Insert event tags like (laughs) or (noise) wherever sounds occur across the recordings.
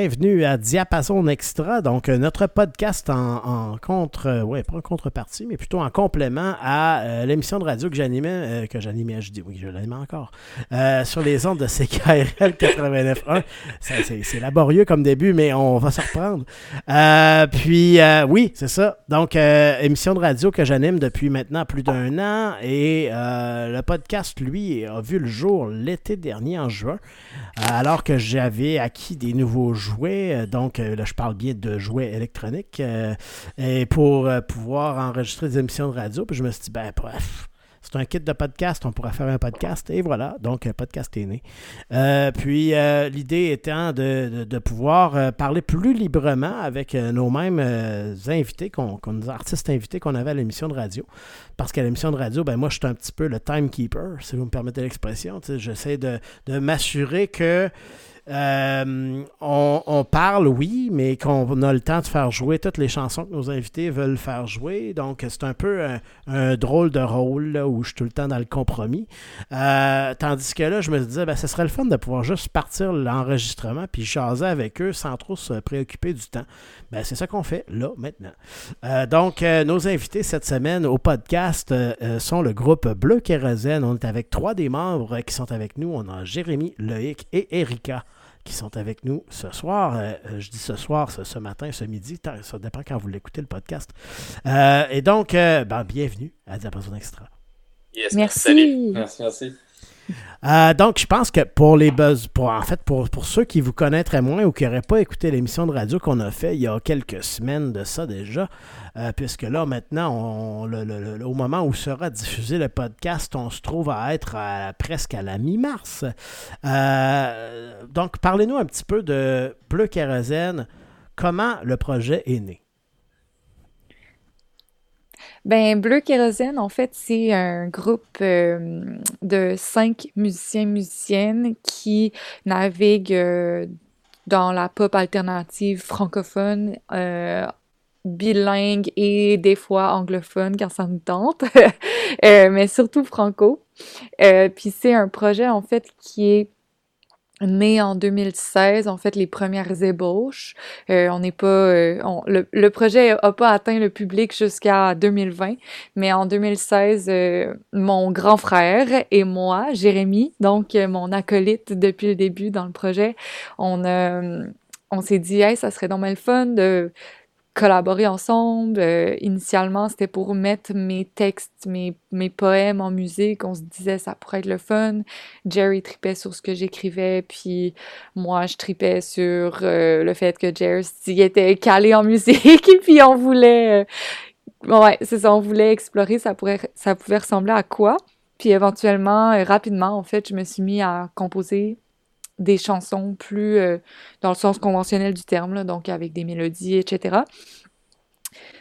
Bienvenue à Diapason Extra, donc euh, notre podcast en, contre, euh, ouais, pas en contrepartie, mais plutôt en complément à euh, l'émission de radio que j'animais, que j'animais, je dis oui, je l'animais encore, sur les ondes de CKRL 89.1. C'est laborieux comme début, mais on va se reprendre. puis oui, c'est ça. Donc, émission de radio que j'anime depuis maintenant plus d'un an et le podcast, lui, a vu le jour l'été dernier en juin, alors que j'avais acquis des nouveaux jouets. Euh, donc, euh, là, je parle bien de jouets électroniques. Euh, et pour pouvoir enregistrer des émissions de radio, puis je me suis dit, ben, bref, c'est un kit de podcast, on pourra faire un podcast. Et voilà, donc un podcast est né. puis l'idée étant de, pouvoir parler plus librement avec nos mêmes invités, qu'on, nos artistes invités qu'on avait à l'émission de radio. Parce qu'à l'émission de radio, ben moi, je suis un petit peu le timekeeper, si vous me permettez l'expression. J'essaie de, de m'assurer que euh, on, parle, oui, mais qu'on a le temps de faire jouer toutes les chansons que nos invités veulent faire jouer. Donc, c'est un peu un, drôle de rôle où je suis tout le temps dans le compromis. Euh, tandis que là, je me disais, ben, ce serait le fun de pouvoir juste partir l'enregistrement puis jaser avec eux sans trop se préoccuper du temps. Ben, c'est ça qu'on fait là, maintenant. Euh, donc, nos invités cette semaine au podcast sont le groupe Bleu Kérosène. On est avec trois des membres qui sont avec nous. On a Jérémy, Loïc et Erika qui sont avec nous ce soir. Euh, euh, je dis ce soir, ce, matin, ce midi, ça dépend quand vous l'écoutez le podcast. Euh, et donc, ben, bienvenue à Diapason Extra. merci. Merci, merci. Donc, je pense que pour les buzz, pour, en fait, pour, pour ceux qui vous connaîtraient moins ou qui n'auraient pas écouté l'émission de radio qu'on a fait il y a quelques semaines de ça déjà, euh, puisque là, maintenant, au moment où sera diffusé le podcast, on se trouve à être presque à la mi-mars. Euh, donc, parlez-nous un petit peu de Bleu Kérosène. Comment le projet est né? Ben, Bleu Kérosène, en fait, c'est un groupe euh, de cinq musiciens musiciennes qui naviguent dans la pop alternative francophone bilingue et des fois anglophone quand ça nous tente, (laughs) euh, mais surtout franco. Euh, puis c'est un projet en fait qui est né en 2016, en fait, les premières ébauches. Euh, on n'est pas, le, le, projet a pas atteint le public jusqu'à 2020, mais en 2016, mon grand frère et moi, Jérémy, donc mon acolyte depuis le début dans le projet, on on s'est dit, hey, ça serait normal fun de collaborer ensemble. Euh, initialement, c'était pour mettre mes textes, mes, mes poèmes en musique. On se disait ça pourrait être le fun. Jerry tripait sur ce que j'écrivais, puis moi, je tripais sur euh, le fait que Jerry était calé en (laughs) musique, et puis on voulait... Euh, ouais, c'est ça, on voulait explorer ça, pourrait, ça pouvait ressembler à quoi. Puis éventuellement, rapidement, en fait, je me suis mis à composer des chansons plus euh, dans le sens conventionnel du terme, donc avec des mélodies, etc.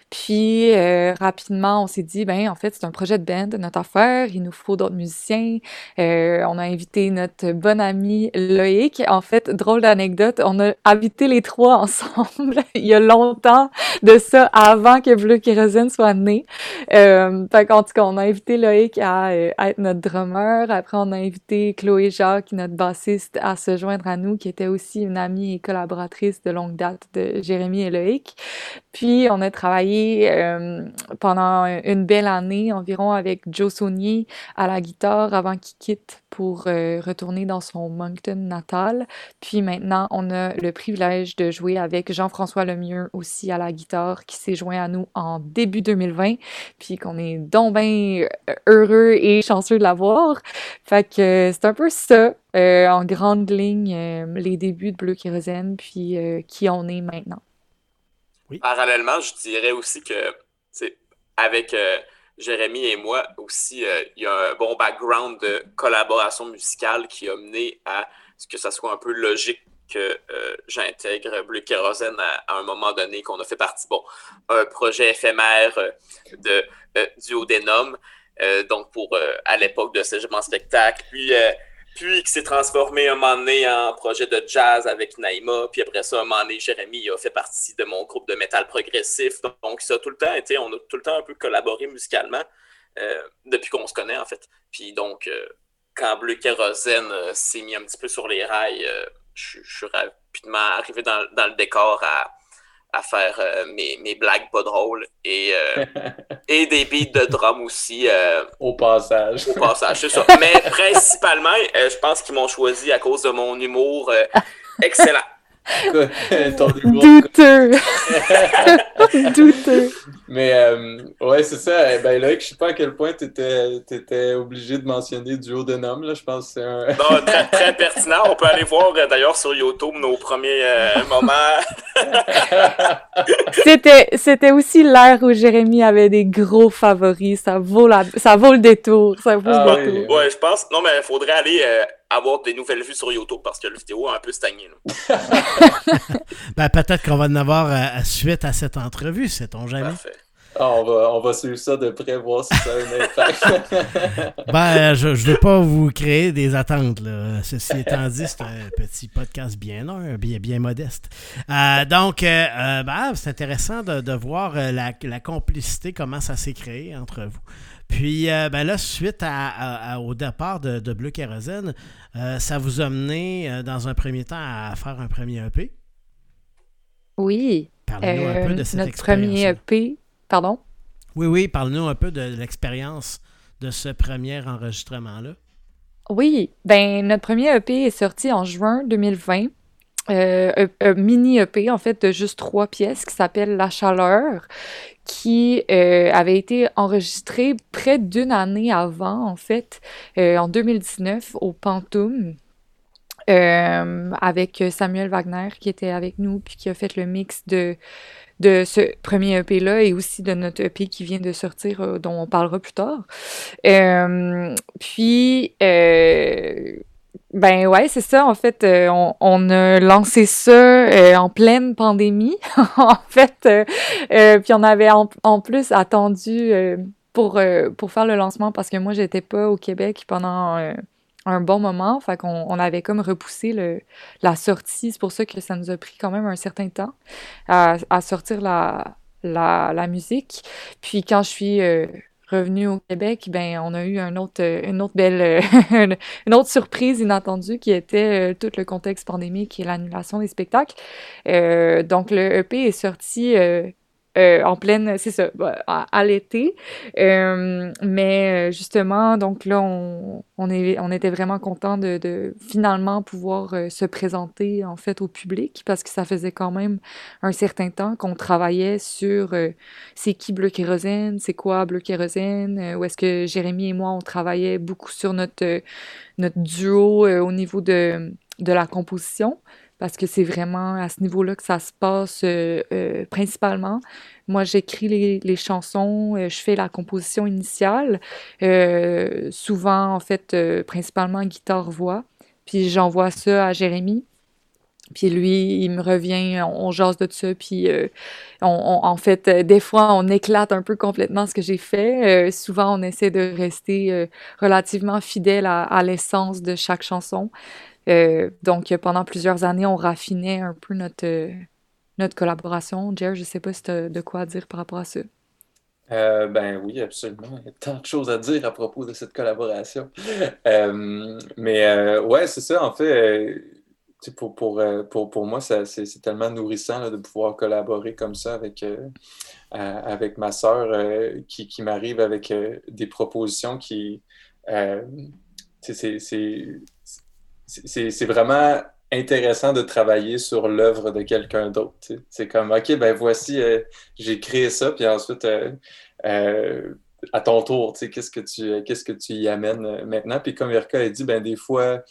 Puis euh, rapidement, on s'est dit, ben en fait, c'est un projet de band, notre affaire, il nous faut d'autres musiciens. Euh, on a invité notre bon ami Loïc. En fait, drôle d'anecdote, on a habité les trois (laughs) ensemble il y a longtemps de ça, avant que Bleu Kérosène soit né. Euh, fait tout cas, on a invité Loïc à, être notre drummer. Après, on a invité Chloé Jacques, notre bassiste, à se joindre à nous, qui était aussi une amie et collaboratrice de longue date de Jérémy et Loïc. Puis, on a travaillé euh, pendant une belle année environ avec Joe Saunier à la guitare avant qu'il quitte pour euh, retourner dans son Moncton natal. Puis maintenant, on a le privilège de jouer avec Jean-François Lemieux aussi à la guitare qui s'est joint à nous en début 2020. Puis qu'on est donc bien heureux et chanceux de l'avoir. Fait que c'est un peu ça. Euh, en grande ligne, les débuts de Bleu Kérosène, puis qui on est maintenant. Parallèlement, je dirais aussi que, avec euh, Jérémy et moi aussi, euh, il y a un bon background de collaboration musicale qui a mené à ce que ça soit un peu logique que euh, j'intègre Bleu Kérosène à, un moment donné, qu'on a fait partie, bon, un projet éphémère de duo des donc pour à l'époque de Cégep spectacle. Puis puis qui s'est transformé un moment donné en projet de jazz avec Naïma, puis après ça, un moment donné, Jérémy a fait partie de mon groupe de métal progressif. Donc, ça a tout le temps été, on a tout le temps un peu collaboré musicalement euh, depuis qu'on se connaît, en fait. Puis donc, euh, quand Bleu Kérosène euh, s'est mis un petit peu sur les rails, je, suis de m'arriver dans, dans, le décor à, à faire euh, mes, mes, blagues pas drôles et, (laughs) euh, et des beats de drum aussi. Euh, au passage. Au passage, c'est ça. (laughs) Mais principalement, je pense qu'ils m'ont choisi à cause de mon humour excellent. Douteux. (laughs) Douteux. Mais euh, ouais, c'est ça. Eh ben là, je sais pas à quel point tu étais, étais, obligé de mentionner Duo de nom. Là. Je pense que c'est un. non, très, très, pertinent. On peut aller voir euh, d'ailleurs sur YouTube nos premiers euh, moments. (laughs) c'était, c'était aussi l'ère où Jérémy avait des gros favoris. Ça vaut, la, ça vaut le détour. Ça vaut le ah détour. Ouais, je pense. Non, mais il faudrait aller avoir des nouvelles vues sur YouTube parce que la vidéo a un peu stagné. (laughs) ben, peut-être qu'on va en avoir euh, suite à cette entrevue, sait-on jamais. Ah, on, va, on va suivre ça de près, voir si ça a un impact. (laughs) ben, je ne veux pas vous créer des attentes. Là. Ceci étant dit, c'est un petit podcast bien bien, bien modeste. Euh, donc, euh, ben, c'est intéressant de, de voir la, la, complicité, comment ça s'est créé entre vous. Puis euh, ben là, suite au départ de, Bleu Kérosène, euh, ça vous a mené euh, dans un premier temps à faire un premier EP? Oui. Parlez-nous un peu de cette notre premier EP, pardon? Oui, oui, parle-nous un peu de l'expérience de ce premier enregistrement-là. Oui, ben notre premier EP est sorti en juin 2020. Un, mini EP en fait de juste trois pièces qui s'appelle La Chaleur, qui euh, avait été enregistré près d'une année avant, en fait, euh, en 2019, au Pantoum. Euh, avec Samuel Wagner qui était avec nous puis qui a fait le mix de, de ce premier EP-là et aussi de notre EP qui vient de sortir, dont on parlera plus tard. puis, ben ouais, c'est ça. En fait, euh, on, a lancé ça euh, en pleine pandémie. (laughs) en fait, euh, puis on avait en, plus attendu pour pour faire le lancement parce que moi j'étais pas au Québec pendant un bon moment. Fait qu'on on avait comme repoussé le, la sortie. C'est pour ça que ça nous a pris quand même un certain temps à, à sortir la, la, la musique. Puis quand je suis revenu au Québec, ben on a eu euh, une autre belle, euh, (laughs) une autre surprise inattendue qui était euh, tout le contexte pandémique et l'annulation des spectacles. donc le EP est sorti euh, en pleine, c'est ça, bah, à, l'été. Euh, mais euh, justement, donc là, on, était vraiment content de, finalement pouvoir se présenter en fait au public parce que ça faisait quand même un certain temps qu'on travaillait sur c'est qui Bleu Kérosène, c'est quoi Bleu Kérosène, où est-ce que Jérémy et moi, on travaillait beaucoup sur notre, duo au niveau de la composition parce que c'est vraiment à ce niveau-là que ça se passe euh, euh, principalement. Moi, j'écris les, chansons, euh, je fais la composition initiale, souvent, en fait, principalement guitare-voix, puis j'envoie ça à Jérémy. Puis lui, il me revient, on, jase de ça, puis on, en fait, des fois, on éclate un peu complètement ce que j'ai fait. souvent, on essaie de rester relativement fidèle à l'essence de chaque chanson. Euh, donc, pendant plusieurs années, on raffinait un peu notre, euh, notre collaboration. Jer, je ne sais pas si tu as de quoi dire par rapport à ça. Euh, ben oui, absolument. Il y a tant de choses à dire à propos de cette collaboration. (laughs) mais ouais, c'est ça, en fait. Pour, pour, pour, pour, moi, c'est tellement nourrissant de pouvoir collaborer comme ça avec, avec ma sœur qui, qui m'arrive avec des propositions qui. c'est c'est vraiment intéressant de travailler sur l'œuvre de quelqu'un d'autre. C'est comme, OK, ben voici, euh, j'ai créé ça, puis ensuite, euh, euh, à ton tour, qu'est-ce que tu qu'est-ce que tu y amènes maintenant? Puis comme Erika a dit, ben des fois,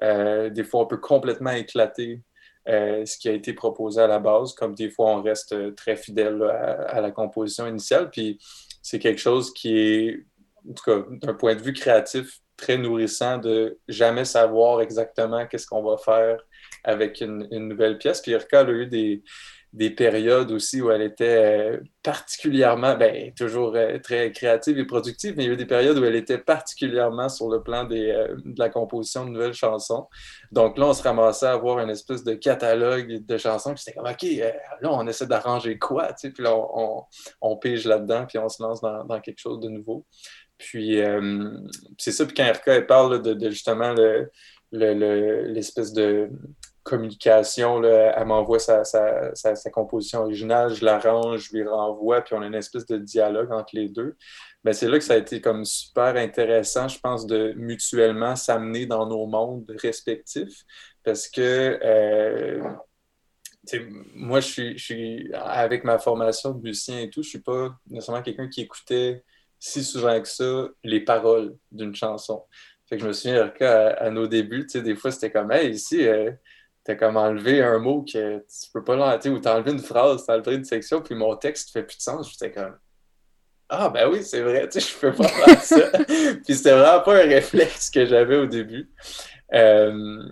des fois, on peut complètement éclater ce qui a été proposé à la base, comme des fois, on reste très fidèle à, la composition initiale. Puis c'est quelque chose qui est, en tout cas, d'un point de vue créatif, très nourrissant de jamais savoir exactement qu'est-ce qu'on va faire avec une, nouvelle pièce. Puis Erika a eu des, des, périodes aussi où elle était euh, particulièrement, ben, toujours euh, très créative et productive, mais il y a eu des périodes où elle était particulièrement sur le plan euh, de la composition de nouvelles chansons. Donc là, on se ramassait à avoir une espèce de catalogue de chansons. C'était comme, OK, là, on essaie d'arranger quoi? Tu sais? Puis là, on, on, pige là-dedans, puis on se lance dans quelque chose de nouveau. Puis euh, c'est ça, puis quand RK parle de, justement l'espèce de communication. Elle m'envoie sa, composition originale, je l'arrange, je lui renvoie, puis on a une espèce de dialogue entre les deux. Mais c'est là que ça a été comme super intéressant, je pense, de mutuellement s'amener dans nos mondes respectifs. Parce que euh, moi, je suis, je suis, avec ma formation de musicien et tout, je suis pas nécessairement quelqu'un qui écoutait si souvent que ça les paroles d'une chanson. Fait que je me souviens, à, à nos débuts, des fois, c'était comme, hey, ici, euh, t'as comme enlevé un mot que tu peux pas l'enlever, ou t'as enlevé une phrase, t'as enlevé une section, puis mon texte fait plus de sens. J'étais comme, ah, ben oui, c'est vrai, (laughs) tu sais, je peux pas faire ça. (laughs) puis c'était vraiment pas un réflexe que j'avais au début. Euh,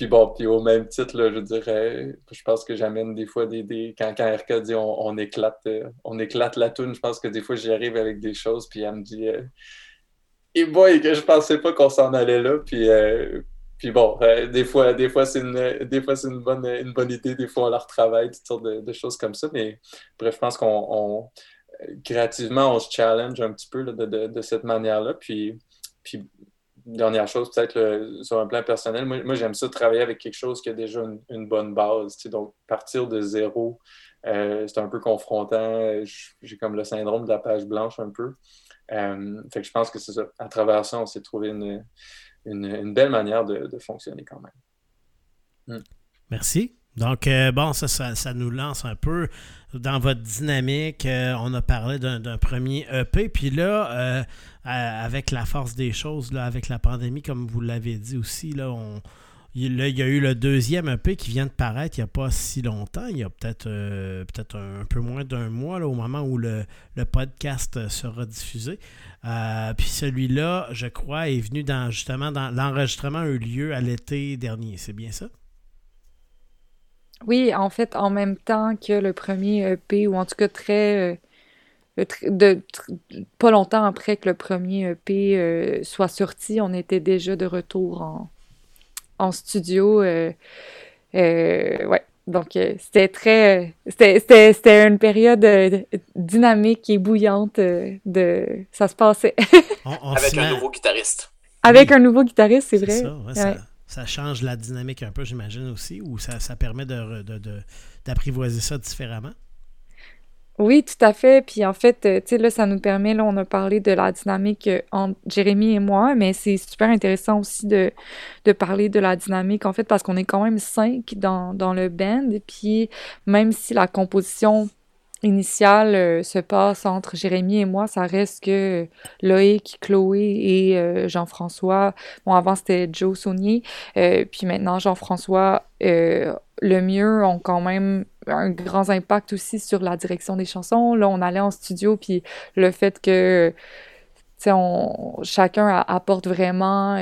puis bon, puis au même titre, là, je dirais, je pense que j'amène des fois des, des. quand, quand RK dit on, éclate, euh, on éclate la toune, je pense que des fois j'y arrive avec des choses, puis elle me dit euh, Et boy, que je pensais pas qu'on s'en allait là, puis. puis bon, des fois, des fois c'est une, des fois, c'est une bonne, une bonne idée, des fois on la retravaille, toutes sortes de, choses comme ça. Mais bref, je pense qu'on créativement, on se challenge un petit peu de, cette manière-là. Puis, puis, dernière chose, peut-être sur un plan personnel, moi, j'aime ça travailler avec quelque chose qui a déjà une, bonne base. Donc, partir de zéro, euh, c'est un peu confrontant. J'ai comme le syndrome de la page blanche un peu. Euh, fait que je pense que c'est ça. À travers ça, on s'est trouvé une, belle manière de, fonctionner quand même. Hmm. Merci. Donc, euh, bon, ça, ça, nous lance un peu dans votre dynamique. Euh, on a parlé d'un premier EP. Puis là, euh, avec la force des choses, là, avec la pandémie, comme vous l'avez dit aussi, là, on, il, y a eu le deuxième EP qui vient de paraître il n'y a pas si longtemps. Il y a peut-être peut-être un, peu moins d'un mois là, au moment où le, le podcast sera diffusé. puis celui-là, je crois, est venu dans justement dans l'enregistrement a eu lieu à l'été dernier. C'est bien ça? Oui, en fait, en même temps que le premier EP, ou en tout cas très. Euh, de, pas longtemps après que le premier EP euh, soit sorti, on était déjà de retour en, en studio. Euh, ouais. Donc, c'était très. C'était une période dynamique et bouillante. de Ça se passait. (laughs) Avec un nouveau guitariste. Avec un nouveau guitariste, c'est vrai. Ça, ça change la dynamique un peu, j'imagine aussi, ou ça, ça permet d'apprivoiser de, ça différemment? Oui, tout à fait. Puis en fait, euh, tu sais, là, ça nous permet, là, on a parlé de la dynamique euh, entre Jérémy et moi, mais c'est super intéressant aussi de, de parler de la dynamique, en fait, parce qu'on est quand même cinq dans, dans le band. Puis même si la composition initiale euh, se passe entre Jérémy et moi, ça reste que Loïc, Chloé et euh, Jean-François. Bon, avant c'était Joe Saunier, euh, puis maintenant Jean-François, le mieux, ont quand même un grand impact aussi sur la direction des chansons. Là, on allait en studio, puis le fait que on, chacun apporte vraiment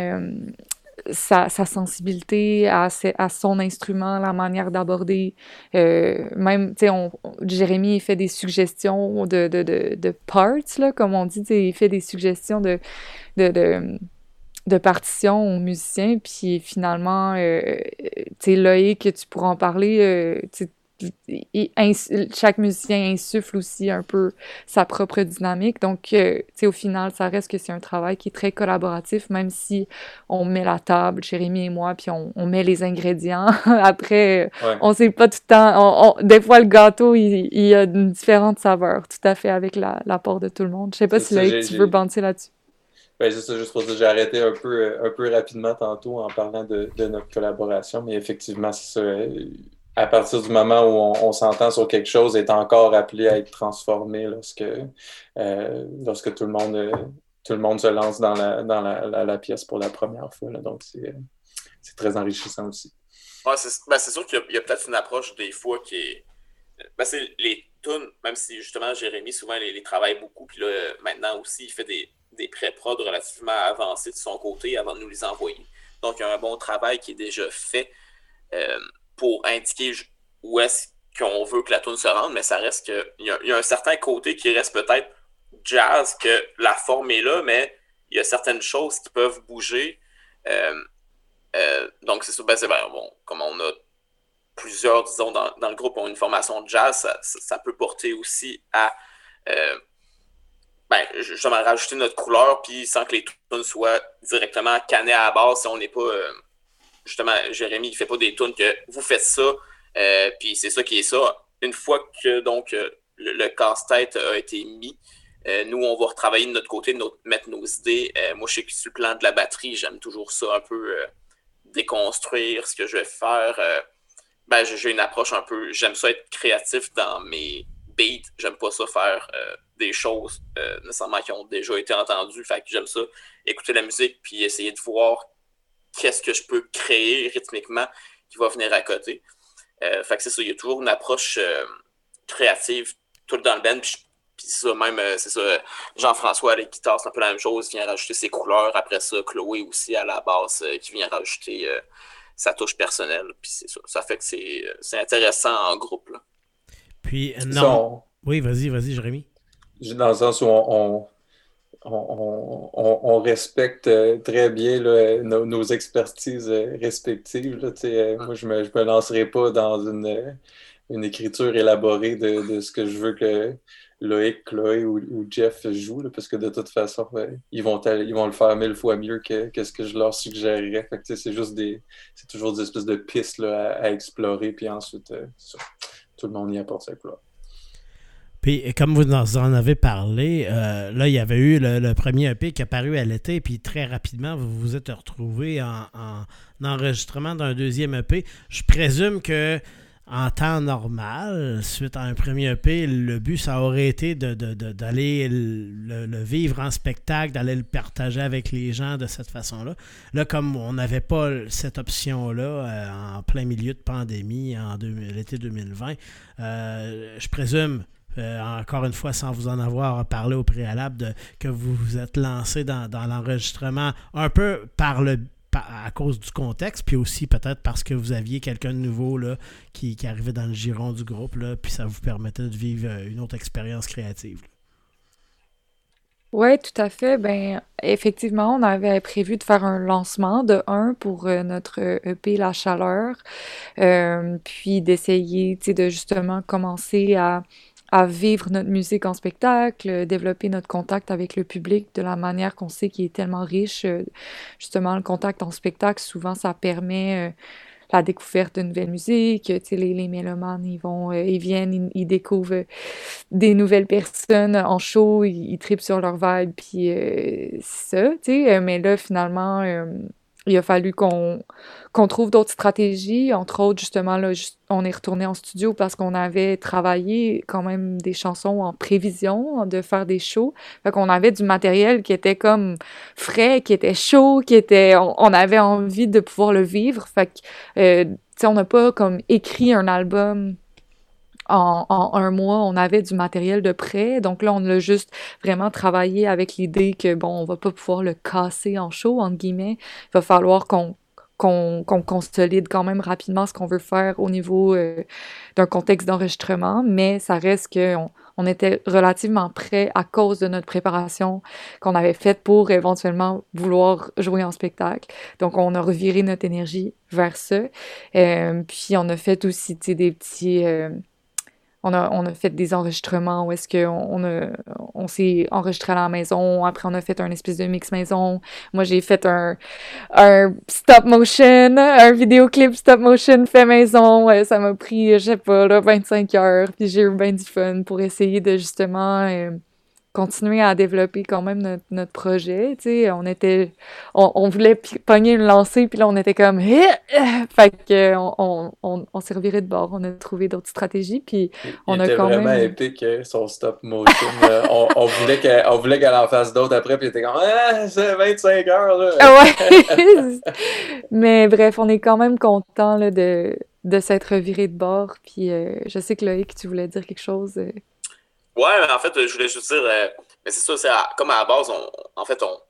sa, sensibilité à, son instrument, la manière d'aborder. Euh, même, tu sais, Jérémy fait des suggestions de, parts, là, comme on dit, il fait des suggestions de, partitions aux musiciens, puis finalement, euh, tu sais, Loïc, tu pourras en parler, euh, chaque musicien insuffle aussi un peu sa propre dynamique. Donc, euh, au final, ça reste que c'est un travail qui est très collaboratif, même si on met la table, Jérémy et moi, puis on, met les ingrédients. (laughs) Après, on sait pas tout le temps. des fois, le gâteau, il, il, a une différente saveur, tout à fait avec l'apport de tout le monde. Je sais pas si tu veux banter là-dessus. Oui, c'est ça, juste pour ça, j'ai arrêté un peu, un peu rapidement tantôt en parlant de, de notre collaboration, mais effectivement, c'est ça à partir du moment où on, s'entend sur quelque chose, est encore appelé à être transformé lorsque, euh, lorsque tout, le monde, tout le monde se lance dans la, dans la, pièce pour la première fois. Donc, c'est très enrichissant aussi. Ben, c'est sûr qu'il y a, peut-être une approche des fois qui est. Ben, c'est les tunes, même si justement Jérémy souvent les, les travaille beaucoup, puis là, maintenant aussi, il fait des, des pré-prod relativement avancés de son côté avant de nous les envoyer. Donc, il y a un bon travail qui est déjà fait. Euh, pour indiquer où est-ce qu'on veut que la tune se rende, mais ça reste que il y, a un certain côté qui reste peut-être jazz, que la forme est là, mais il y a certaines choses qui peuvent bouger. Euh, euh, donc, c'est ben, c'est bon, comme on a plusieurs, disons, dans, le groupe ont une formation de jazz, ça, peut porter aussi à euh, ben, justement rajouter notre couleur, puis sans que les tunes soient directement cannées à la base si on n'est pas justement, Jérémy, il fait pas des tunes que vous faites ça, euh, puis c'est ça qui est ça. Une fois que donc le, casse-tête a été mis, nous, on va retravailler de notre côté, mettre nos idées. moi, je que sur le plan de la batterie, j'aime toujours ça un peu déconstruire ce que je vais faire. ben, j'ai une approche un peu. J'aime ça être créatif dans mes beats. J'aime pas ça faire des choses nécessairement qui ont déjà été entendues. Fait que j'aime ça écouter la musique puis essayer de voir qu'est-ce que je peux créer rythmiquement qui va venir à côté. Euh, fait que c'est ça, il y a toujours une approche euh, créative tout dans le band. Puis, ça, même, euh, c'est ça, Jean-François à la guitare, c'est un peu la même chose, il vient rajouter ses couleurs. Après ça, Chloé aussi à la basse, qui vient rajouter sa touche personnelle. Puis c'est ça, ça fait que c'est intéressant en groupe. Puis, non. Oui, vas-y, vas-y, Jérémy. Dans le sens où on on, respecte euh, très bien nos, expertises euh, respectives. Euh, moi, je ne me, lancerai pas dans une, écriture élaborée de, ce que je veux que Loïc, Chloé ou, Jeff jouent, parce que de toute façon, ils, vont ils vont le faire mille fois mieux que, ce que je leur suggérerais. c'est juste. C'est toujours des espèces de pistes à, explorer, puis ensuite, tout le monde y apporte sa couleur. Comme vous en avez parlé, euh, là, il y avait eu le, premier EP qui a paru à l'été, puis très rapidement, vous vous êtes retrouvé en, enregistrement d'un deuxième EP. Je présume que en temps normal, suite à un premier EP, le but, ça aurait été d'aller le, vivre en spectacle, d'aller le partager avec les gens de cette façon-là. Là, comme on n'avait pas cette option-là euh, en plein milieu de pandémie en l'été 2020, euh, je présume euh, encore une fois, sans vous en avoir parlé au préalable, que vous vous êtes lancé dans, l'enregistrement un peu par le à cause du contexte, puis aussi peut-être parce que vous aviez quelqu'un de nouveau là, qui, arrivait dans le giron du groupe, là, puis ça vous permettait de vivre euh, une autre expérience créative. Oui, tout à fait. Ben, effectivement, on avait prévu de faire un lancement de un pour euh, notre EP La Chaleur, puis d'essayer de justement commencer à à vivre notre musique en spectacle, développer notre contact avec le public de la manière qu'on sait qui est tellement riche. Euh, justement, le contact en spectacle, souvent, ça permet euh, la découverte de nouvelles musiques. Les, les mélomanes, ils vont, euh, ils viennent, ils, découvrent des nouvelles personnes en show, ils, tripent sur leur vibe, puis c'est ça, tu sais. Mais là, finalement, il a fallu qu'on trouve d'autres stratégies. Entre autres, justement, on est retourné en studio parce qu'on avait travaillé quand même des chansons en prévision de faire des shows. Fait qu'on avait du matériel qui était comme frais, qui était chaud, qui était... On, avait envie de pouvoir le vivre. Fait que, euh, on n'a pas comme écrit un album en, un mois, on avait du matériel de prêt. Donc là, on a juste vraiment travaillé avec l'idée que, bon, on va pas pouvoir le casser en show, entre guillemets. Il va falloir qu'on qu'on consolide quand même rapidement ce qu'on veut faire au niveau euh, d'un contexte d'enregistrement, mais ça reste qu'on on était relativement prêt à cause de notre préparation qu'on avait faite pour éventuellement vouloir jouer en spectacle. Donc, on a reviré notre énergie vers ça. Euh, puis, on a fait aussi des petits... Euh, on a, on a fait des enregistrements où est-ce qu'on on, on s'est enregistré à la maison. Après, on a fait un espèce de mix maison. Moi, j'ai fait un, un stop motion, un vidéoclip stop motion fait maison. Ça m'a pris, je sais pas, là, 25 heures. Puis j'ai eu bien du fun pour essayer de justement... Euh, continuer à développer quand même notre, notre projet. Tu sais, on était, on, on voulait pogner une lancée, puis là, on était comme, eh, eh. fait que on, on, on s'est reviré de bord. On a trouvé d'autres stratégies, puis on Il a était quand vraiment épique, euh, son stop motion. (laughs) on, on, voulait qu'elle en fasse d'autres après, puis était comme, ah, c'est 25 heures, là. Ah ouais! (laughs) Mais bref, on est quand même content, de, de s'être reviré de bord, puis euh, je sais que Loïc, tu voulais dire quelque chose. Euh, Ouais, mais en fait, je voulais juste dire, euh, mais c'est ça, c'est comme à la base, on, en fait, on,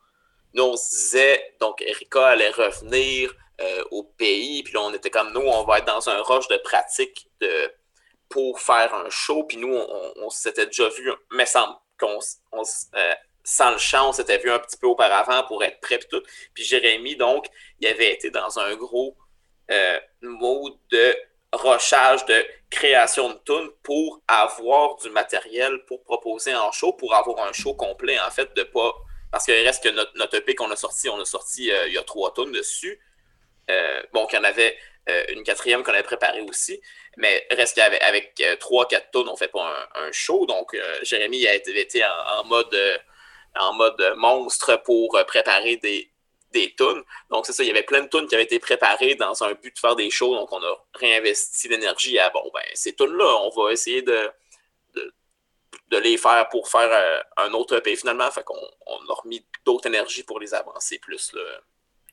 nous, on se disait, donc Erika allait revenir euh, au pays, puis là, on était comme nous, on va être dans un rush de pratique de, pour faire un show, puis nous, on, s'était déjà vu, mais sans, qu'on, euh, sans le chant, on s'était vu un petit peu auparavant pour être prêt, puis tout. Puis Jérémy, donc, il avait été dans un gros mode de rochage de création de tunes pour avoir du matériel pour proposer en show, pour avoir un show complet, en fait, de pas. Parce qu'il reste que notre, EP qu'on a sorti, on a sorti euh, il y a trois tunes dessus. bon, qu'il y en avait une quatrième qu'on avait préparée aussi. Mais reste qu'avec avec, trois, quatre tonnes, on fait pas un, show. Donc, Jérémy a été, en, mode en mode monstre pour préparer des, des tunes. Donc, c'est ça, il y avait plein de tunes qui avaient été préparées dans un but de faire des shows. Donc, on a réinvesti l'énergie à, bon, ben, ces tunes-là, on va essayer de, de, les faire pour faire euh, un autre EP finalement. Fait qu'on on a remis d'autres énergies pour les avancer plus. Là.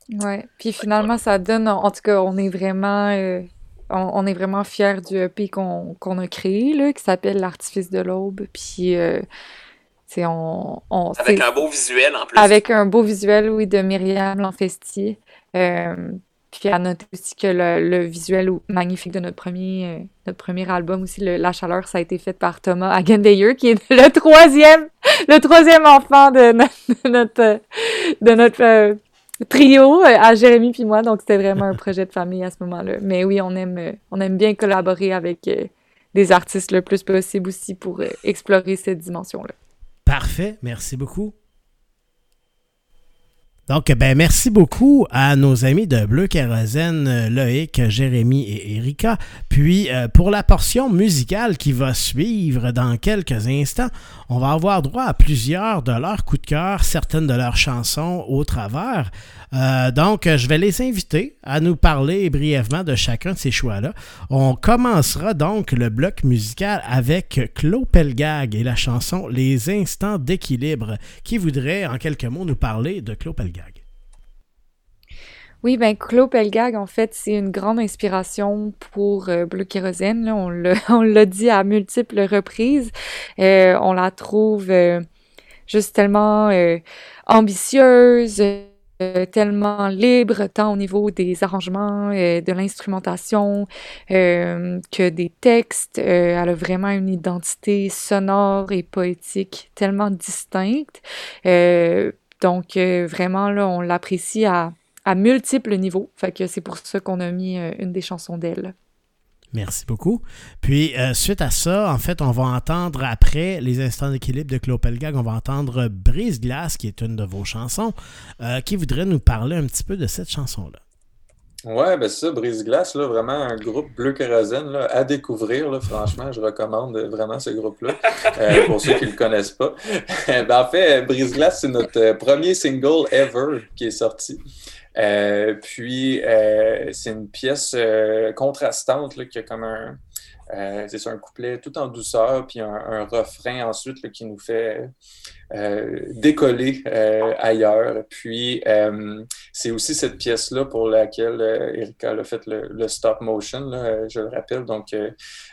Ouais, puis finalement, ça donne, en tout cas, on est vraiment. Euh, on, est vraiment fiers du EP qu'on a créé, là, qui s'appelle L'Artifice de l'Aube. Puis euh, on, avec un beau visuel en plus. Avec un beau visuel, oui, de Myriam Lanfestier. Euh, puis à noter aussi que le, visuel magnifique de notre premier, euh, notre premier album aussi, La Chaleur, ça a été fait par Thomas Hagendeyer, qui est le troisième, le troisième enfant de notre, de notre, euh, trio à Jérémy puis moi. Donc c'était vraiment un projet de famille à ce moment-là. Mais oui, on aime, on aime bien collaborer avec des artistes le plus possible aussi pour explorer cette dimension-là. Parfait, merci beaucoup. Donc, ben, merci beaucoup à nos amis de Bleu Kérosène, euh, Loïc, Jérémy et Erika. Puis, euh, pour la portion musicale qui va suivre dans quelques instants, on va avoir droit à plusieurs de leurs coups de cœur, certaines de leurs chansons au travers. Euh, donc, je vais les inviter à nous parler brièvement de chacun de ces choix-là. On commencera donc le bloc musical avec Claude Pelgag et la chanson Les instants d'équilibre. Qui voudrait en quelques mots nous parler de Claude Pelgag? Oui, ben Claude Pelgag, en fait, c'est une grande inspiration pour euh, Bleu Kérosène. (laughs) On l'a dit à multiples reprises. Euh, on la trouve juste tellement ambitieuse, euh, tellement libre, tant au niveau des arrangements, euh, de l'instrumentation, euh, que des textes. elle a vraiment une identité sonore et poétique tellement distincte. donc, vraiment, là, on l'apprécie à, à multiples niveaux. Fait que c'est pour ça qu'on a mis une des chansons d'elle. Merci beaucoup. Puis, euh, suite à ça, en fait, on va entendre après les instants d'équilibre de Claude Pelgag, on va entendre Brise Glace, qui est une de vos chansons, euh, qui voudrait nous parler un petit peu de cette chanson-là. Ouais, ben ça, Brise Glace, là, vraiment un groupe bleu kérosène là, à découvrir. Là, franchement, je recommande vraiment ce groupe-là euh, (laughs) pour ceux qui ne le connaissent pas. (laughs) ben, en fait, Brise Glace, c'est notre premier single ever qui est sorti. Euh, puis, euh, c'est une pièce euh, contrastante qui a comme un, c'est un couplet tout en douceur, puis un, refrain ensuite qui nous fait décoller ailleurs. Puis, c'est aussi cette pièce-là pour laquelle Erika a fait le, stop motion, je le rappelle. Donc,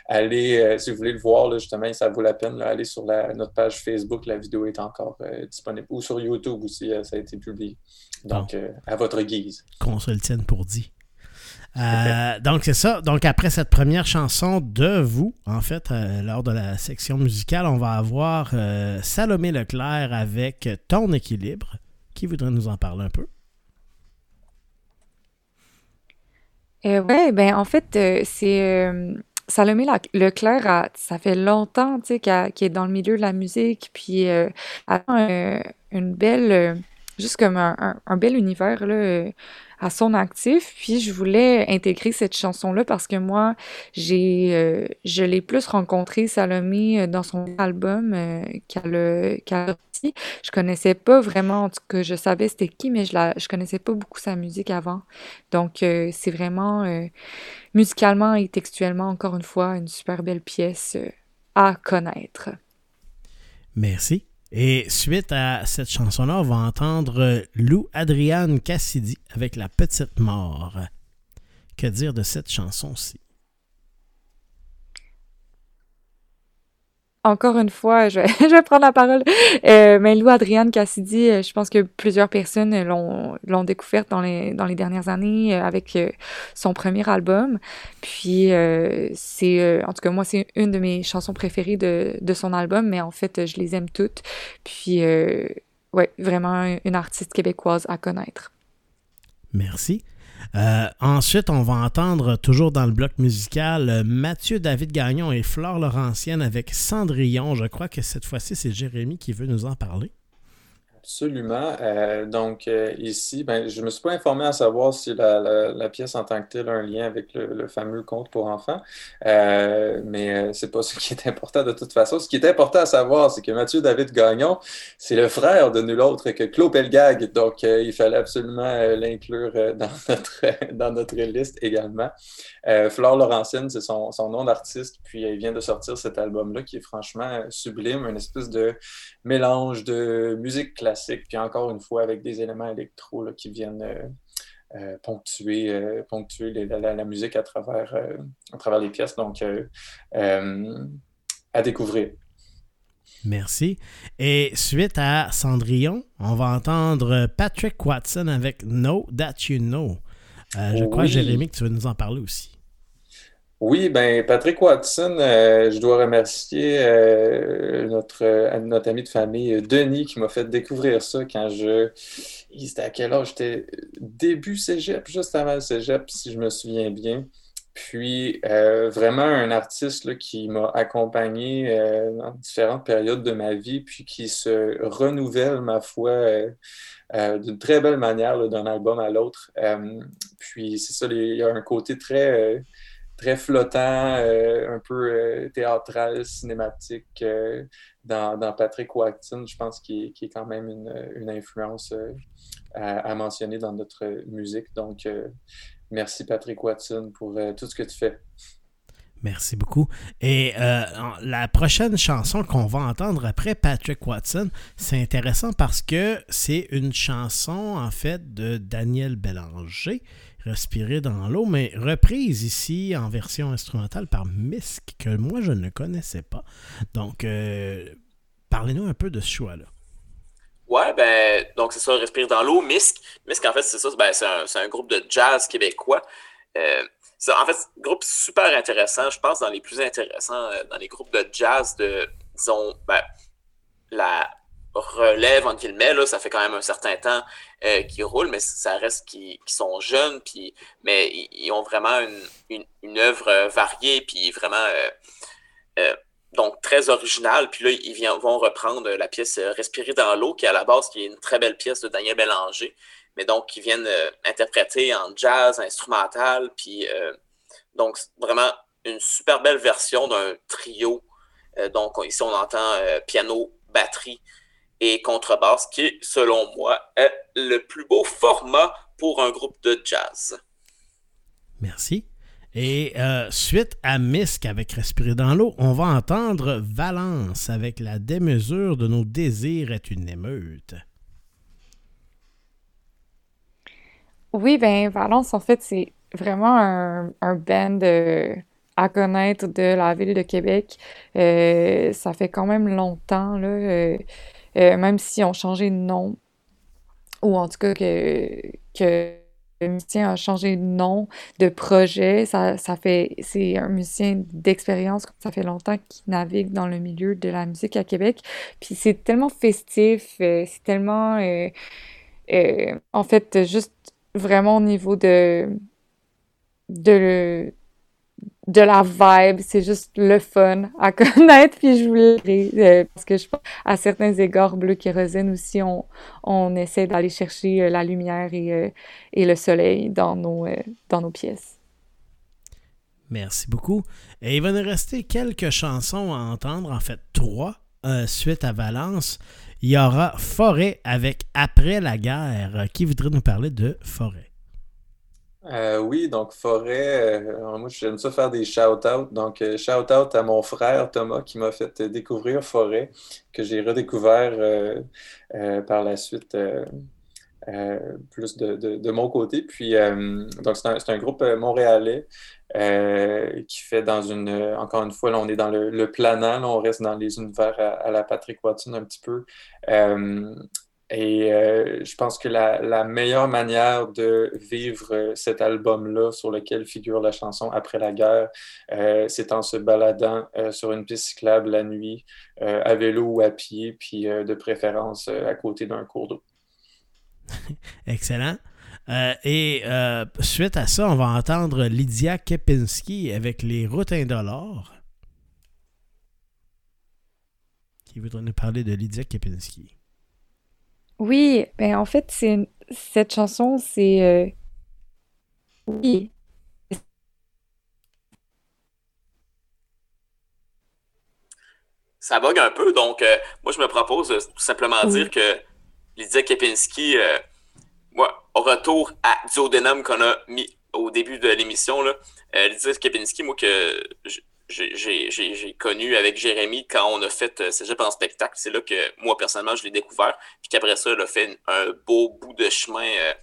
allez, si vous voulez le voir, justement, ça vaut la peine, aller sur notre page Facebook. La vidéo est encore disponible. Ou sur YouTube aussi, ça a été publié. Donc, euh, à votre guise. Qu'on se le tienne pour dit. Euh, donc, c'est ça. Donc, après cette première chanson de vous, en fait, euh, lors de la section musicale, on va avoir Salomé Leclerc avec Ton équilibre. Qui voudrait nous en parler un peu? oui, ben en fait, c'est Salomé Leclerc, ça fait longtemps qu'il est dans le milieu de la musique, puis a une belle juste comme un, bel univers là, euh, à son actif. Puis je voulais intégrer cette chanson-là parce que moi, j'ai euh, je l'ai plus rencontré Salomé euh, dans son album qu'elle a sorti. Je connaissais pas vraiment, en tout cas, je savais c'était qui, mais je la je connaissais pas beaucoup sa musique avant. Donc c'est vraiment musicalement et textuellement, encore une fois, une super belle pièce à connaître. Merci. Et suite à cette chanson-là, on va entendre Lou Adriane Cassidy avec La Petite Mort. Que dire de cette chanson-ci? Encore une fois, (laughs) je, vais prendre la parole. Euh, mais Lou Adrienne Cassidy, euh, je pense que plusieurs personnes l'ont, l'ont découverte dans les, dans les dernières années euh, avec son premier album. Puis, c'est, en tout cas, moi, c'est une de mes chansons préférées de, de son album, mais en fait, je les aime toutes. Puis, ouais, vraiment une artiste québécoise à connaître. Merci. Euh, ensuite, on va entendre, toujours dans le bloc musical, euh, Mathieu David Gagnon et Flore Laurentienne avec Cendrillon. Je crois que cette fois-ci, c'est Jérémy qui veut nous en parler. Absolument. Euh, donc, euh, ici, ben, je ne me suis pas informé à savoir si la, pièce en tant que telle a un lien avec le, fameux conte pour enfants, euh, mais c'est pas (laughs) ce qui est important de toute façon. Ce qui est important à savoir, c'est que Mathieu David Gagnon, c'est le frère de nul autre que Claude Pelgag. Donc, il fallait absolument l'inclure dans (laughs) notre, dans notre liste également. Flore Laurentienne, c'est son, son, nom d'artiste, puis il vient de sortir cet album-là qui est franchement sublime, une espèce de mélange de musique classique, puis encore une fois avec des éléments électro qui viennent euh, euh, ponctuer, euh, ponctuer la, musique à travers, à travers les pièces. Donc, à découvrir. Merci. Et suite à Cendrillon, on va entendre Patrick Watson avec Know That You Know. je crois, Jérémy, que tu veux nous en parler aussi. Oui, ben Patrick Watson, euh, je dois remercier euh, notre, euh, notre ami de famille Denis qui m'a fait découvrir ça quand je. C'était à quel âge? J'étais début cégep, juste avant cégep, si je me souviens bien. Puis vraiment un artiste qui m'a accompagné dans différentes périodes de ma vie, puis qui se renouvelle, ma foi, d'une très belle manière d'un album à l'autre. puis c'est ça, il y a un côté très très flottant, euh, un peu euh, théâtral, cinématique euh, dans, Patrick Watson, je pense qu'il est, quand même une, influence à, mentionner dans notre musique. Donc, merci Patrick Watson pour tout ce que tu fais. Merci beaucoup. Et la prochaine chanson qu'on va entendre après Patrick Watson, c'est intéressant parce que c'est une chanson en fait de Daniel Bélanger respirer dans l'eau, mais reprise ici en version instrumentale par Misk, que moi je ne connaissais pas. Donc, euh, parlez-nous un peu de ce choix-là. Ouais, ben, donc c'est ça, Respirer dans l'eau, Misk. Misk, en fait, c'est ça, ben, c'est un, groupe de jazz québécois. Euh, en fait groupe super intéressant, je pense, dans les plus intéressants, euh, dans les groupes de jazz de, disons, ben, la relève, entre guillemets, là, ça fait quand même un certain temps euh, qu'ils roulent, mais ça reste qu'ils sont jeunes, puis, mais ils, ont vraiment une, une, œuvre euh, variée, puis vraiment donc très originale. Puis là, ils vont reprendre la pièce Respirer dans l'eau, qui à la base qui est une très belle pièce de Daniel Bélanger, mais donc ils viennent interpréter en jazz, instrumental, puis donc vraiment une super belle version d'un trio. donc ici, on entend piano, batterie, et contrebasse, qui selon moi, est le plus beau format pour un groupe de jazz. Merci. Et euh, suite à Misk avec Respirer dans l'eau, on va entendre Valence avec la démesure de nos désirs est une émeute. Oui, ben Valence, en fait, c'est vraiment un, un band euh, à connaître de la ville de Québec. Euh, ça fait quand même longtemps, là. Euh, même si on changé de nom, ou en tout cas que, que le musicien a changé de nom, de projet, ça, ça fait, c'est un musicien d'expérience, ça fait longtemps qu'il navigue dans le milieu de la musique à Québec. Puis c'est tellement festif, c'est tellement, en fait, juste vraiment au niveau de, de, de la vibe, c'est juste le fun à (laughs) connaître, puis je voulais euh, parce que je pense à certains égards bleus kérosène aussi, on, on essaie d'aller chercher euh, la lumière et, euh, et, le soleil dans nos, dans nos pièces. Merci beaucoup. Et il va nous rester quelques chansons à entendre, en fait trois, suite à Valence. Il y aura Forêt avec Après la guerre. Qui voudrait nous parler de Forêt? Euh, oui, donc Forêt, euh, moi j'aime ça faire des shout-outs. Donc, euh, shout-out à mon frère Thomas qui m'a fait découvrir Forêt, que j'ai redécouvert par la suite plus de, mon côté. Puis, donc c'est un, groupe montréalais qui fait dans une, encore une fois, là on est dans le, le on reste dans les univers à, la Patrick Watson un petit peu. Et euh, je pense que la, meilleure manière de vivre euh, cet album-là sur lequel figure la chanson Après la guerre, euh, c'est en se baladant sur une piste cyclable la nuit, à vélo ou à pied, puis de préférence à côté d'un cours d'eau. (laughs) Excellent. et suite à ça, on va entendre Lydia Kepinski avec Les Routes indolores. Qui voudrait nous parler de Lydia Kepinski? Oui, ben en fait, c'est cette chanson, c'est euh, oui. Ça bug un peu, donc euh, moi je me propose de tout simplement dire que Lydia Kepinski, euh, moi, au retour à Duodenum qu'on a mis au début de l'émission, Lydia Kepinski, moi que j'ai connu avec Jérémy quand on a fait euh, Cégep en spectacle. C'est là que moi, personnellement, je l'ai découvert. Puis qu'après ça, elle a fait un beau bout de chemin euh,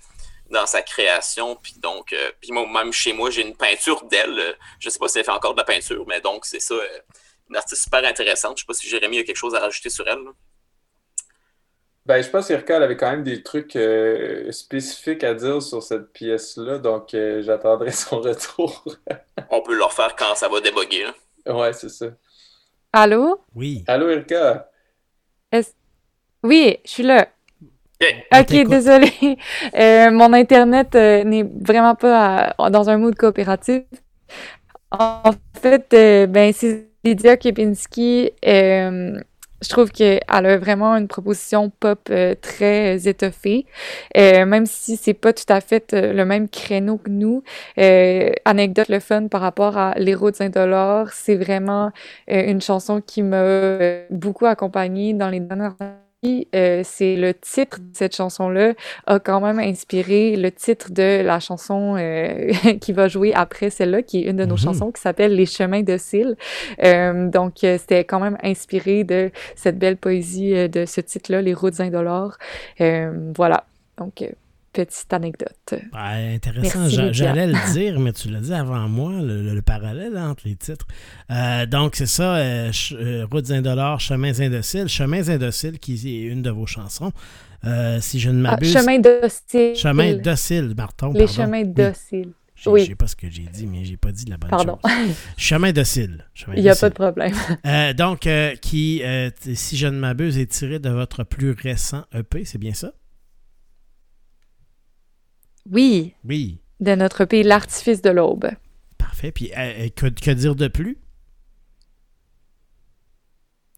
dans sa création. Puis donc, euh, puis moi, même chez moi, j'ai une peinture d'elle. Je sais pas si elle fait encore de la peinture, mais donc, c'est ça. une artiste super intéressante. Je sais pas si Jérémy a quelque chose à rajouter sur elle. Ben, je pense qu'Irka avait quand même des trucs spécifiques à dire sur cette pièce-là, donc j'attendrai (laughs) son retour. On peut le refaire quand ça va déboguer. Ouais, c'est ça. Allô? Oui. Allô, Irka? Oui, je suis là. Ok, désolé. (laughs) Euh, mon Internet euh, n'est vraiment pas dans un mood coopératif. En fait, euh, ben, c'est Lydia Kepinski je trouve qu'elle a vraiment une proposition pop euh, très étoffée, euh, même si c'est pas tout à fait euh, le même créneau que nous. anecdote le fun par rapport à l'héros de Indolore, c'est vraiment une chanson qui m'a beaucoup accompagnée dans les dernières années euh, c'est le titre de cette chanson-là a quand même inspiré le titre de la chanson euh, (laughs) qui va jouer après celle-là, qui est une de nos mhm. chansons qui s'appelle Les chemins de Cils. Euh, donc, c'était quand même inspiré de cette belle poésie de ce titre-là, Les routes indolores. voilà. Donc, petite anecdote. intéressant. J'allais le (laughs) dire, mais tu l'as dit avant moi, le, parallèle entre les titres. Euh, donc, c'est ça, euh, euh, Routes indolores, Chemins indociles. Chemins indociles, qui est une de vos chansons. si je ne ah, m'abuse. Ah, chemin docile. Chemin docile, Martin. Les chemins dociles. Oui. Je sais pas ce que j'ai dit, mais j'ai pas dit la bonne pardon. chose. (laughs) Chemin docile. Il n'y a pas de problème. (laughs) donc, qui, si je ne m'abuse, est tiré de votre plus récent EP, c'est bien ça? Oui. Oui. De notre pays, l'artifice de l'aube. Parfait. Puis euh, euh, que, dire de plus?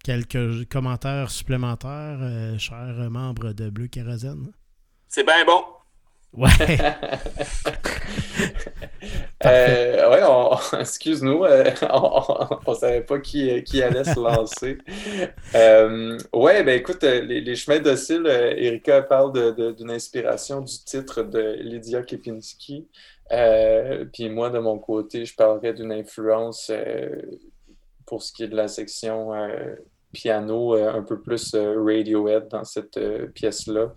Quelques commentaires supplémentaires, euh, chers membres de Bleu Kérosène? C'est bien bon. Ouais. (laughs) (laughs) euh, ouais, (laughs) excuse-nous, euh, on, ne savait pas qui, qui allait se lancer. Euh, ouais, ben écoute, euh, les, chemins dociles, Erika parle d'une inspiration du titre de Lydia Kepinski. Puis moi, de mon côté, je parlerais d'une influence pour ce qui est de la section piano, un peu plus Radiohead dans cette pièce-là.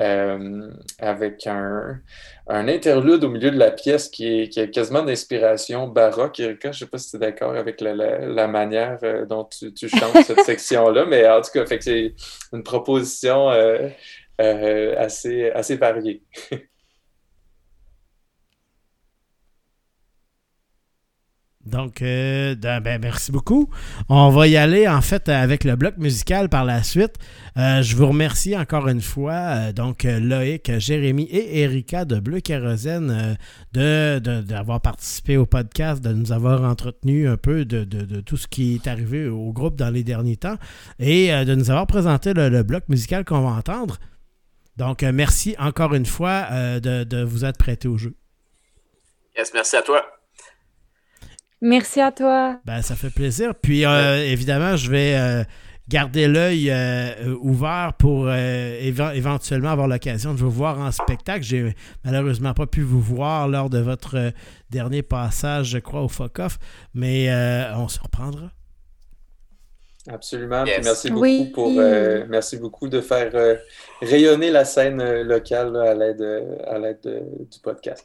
Euh, avec un, un, interlude au milieu de la pièce qui est, qui est quasiment d'inspiration baroque. Erika, je ne sais pas si tu es d'accord avec la, la, manière euh, dont tu, tu chantes cette (laughs) section-là, mais en tout cas, c'est une proposition euh, assez, assez variée. (laughs) Donc, euh, ben, merci beaucoup. On va y aller en fait avec le bloc musical par la suite. Euh, je vous remercie encore une fois, euh, donc Loïc, Jérémy et Erika de Bleu Kérosène de, d'avoir participé au podcast, de nous avoir entretenu un peu de, tout ce qui est arrivé au groupe dans les derniers temps et de nous avoir présenté le, bloc musical qu'on va entendre. Donc, merci encore une fois de, de vous être prêté au jeu. Yes, merci à toi. Merci à toi. Ben, ça fait plaisir. Puis, euh, évidemment, je vais euh, garder l'œil euh, ouvert pour éventuellement avoir l'occasion de vous voir en spectacle. J'ai malheureusement pas pu vous voir lors de votre dernier passage, je crois, au FOCOF, mais on se reprendra. Absolument. merci beaucoup pour merci beaucoup de faire rayonner la scène locale à l'aide à l'aide du podcast.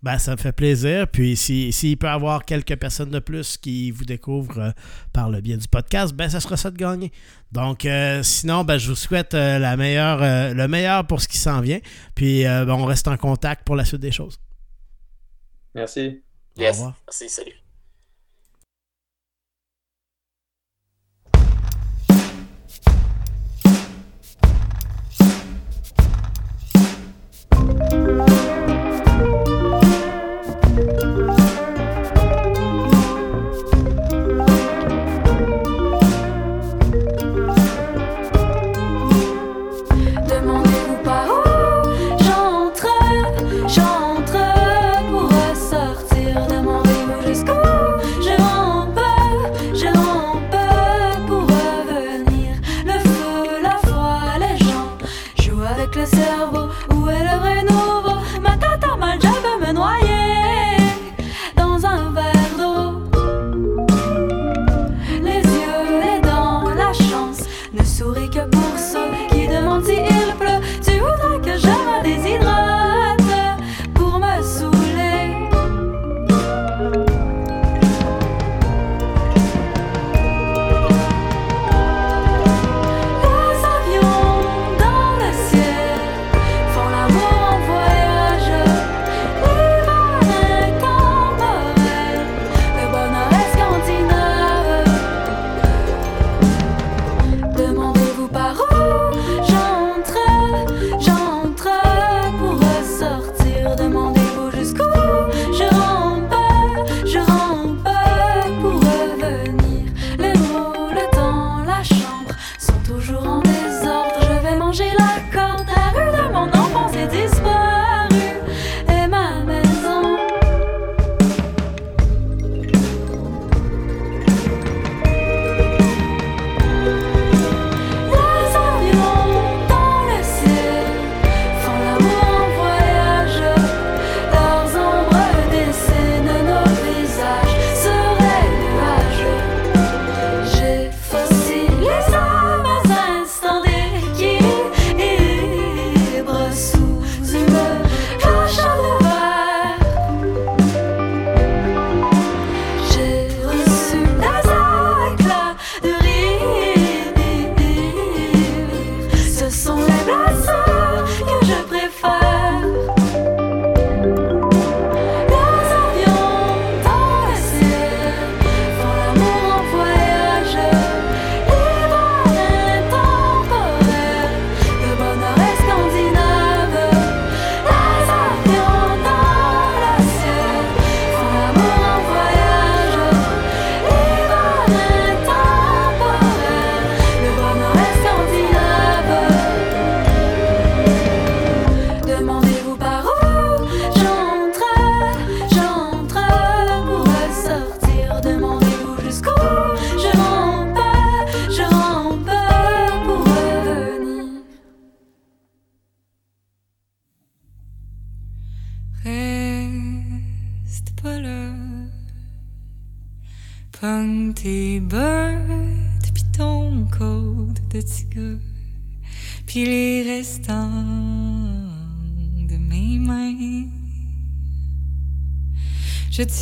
Ben, ça me fait plaisir. Puis s'il peut y avoir quelques personnes de plus qui vous découvrent euh, par le biais du podcast, ben ça sera ça de gagner. Donc euh, sinon, ben, je vous souhaite euh, la meilleure, le meilleur pour ce qui s'en vient. Puis ben, on reste en contact pour la suite des choses. Merci. Yes. Merci, salut.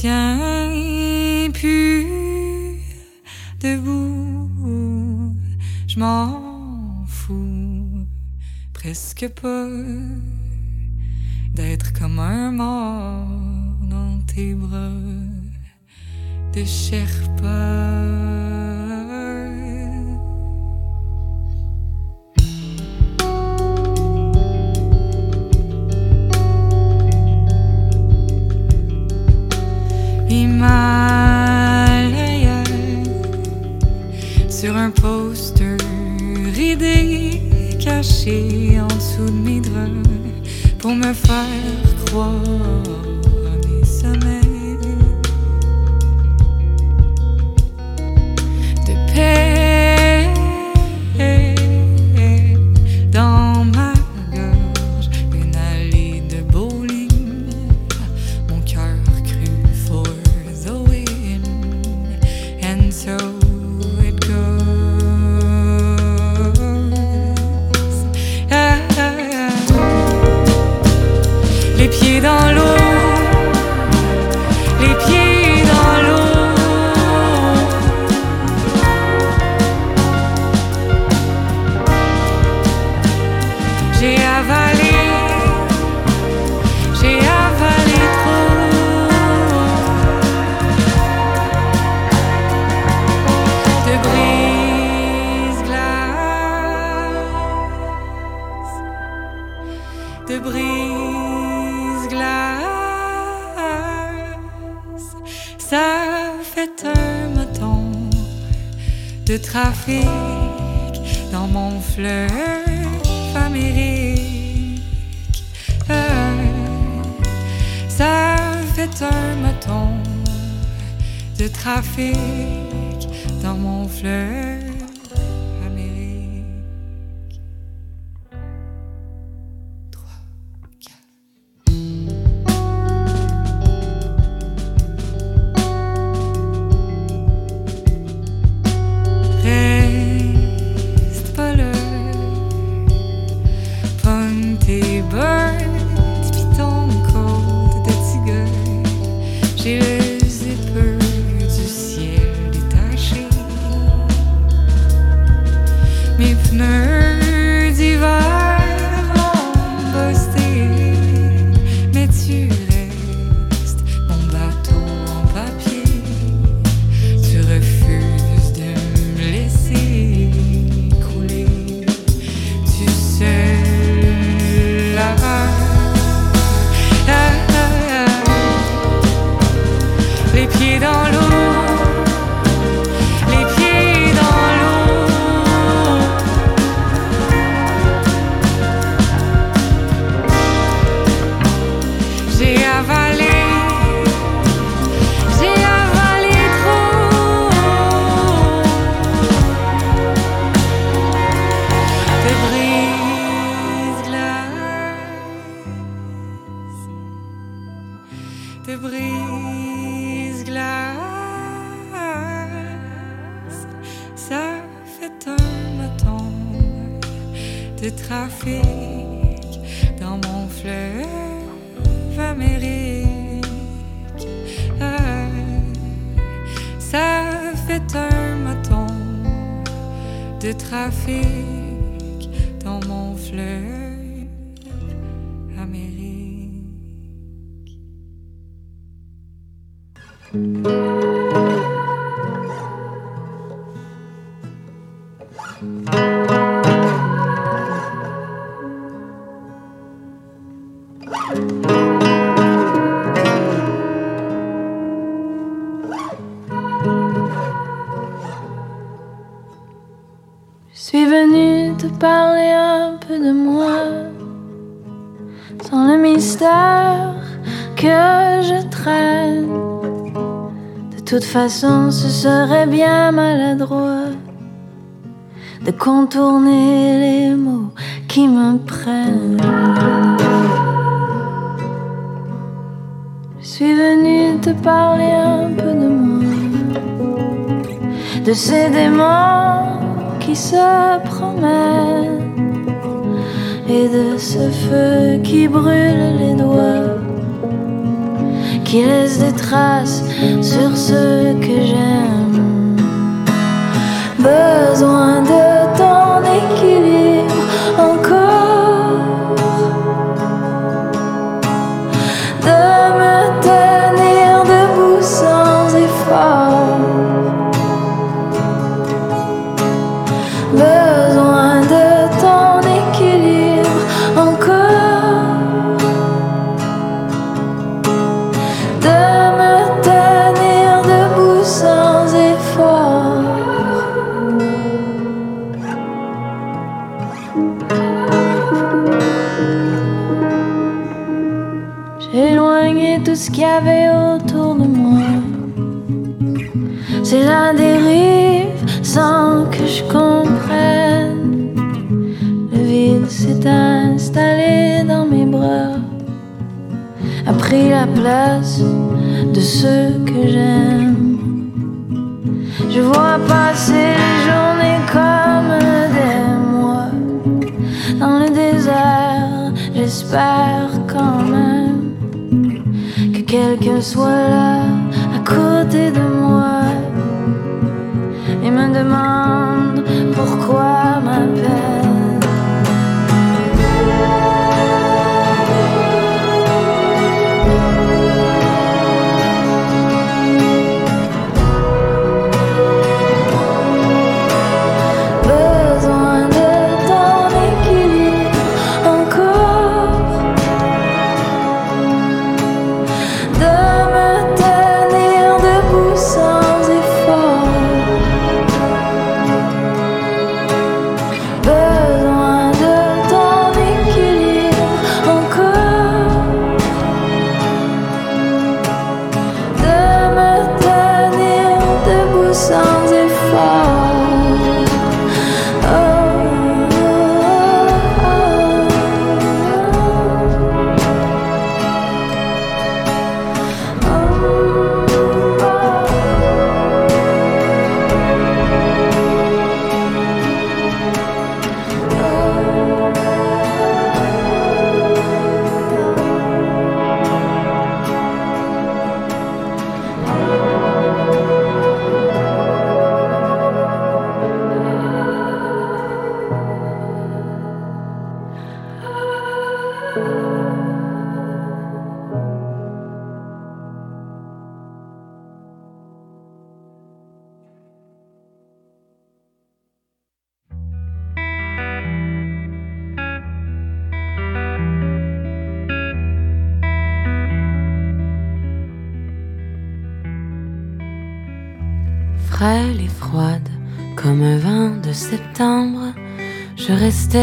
tiens plus debout, je m'en fous presque pas d'être comme un mort dans tes bras de Sherpa. trafic dans mon fleuve. façon, ce serait bien maladroit de contourner les mots qui me prennent. Je suis venue te parler un peu de moi, de ces démons qui se promènent et de ce feu qui brûle les doigts qui laisse des traces sur ceux que j'aime. Besoin de ton équilibre encore, de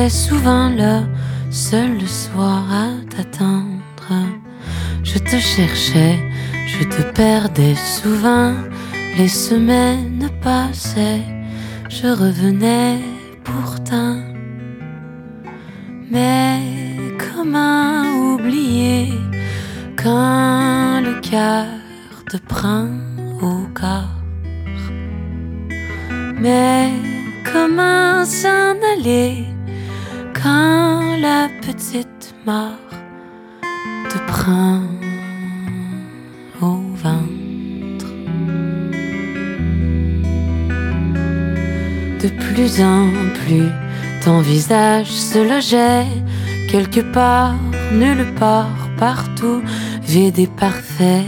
souvent là, seul le soir à t'attendre. Je te cherchais, je te perdais souvent, les semaines passaient, je revenais se logeait quelque part, nulle part, partout, vide et parfait.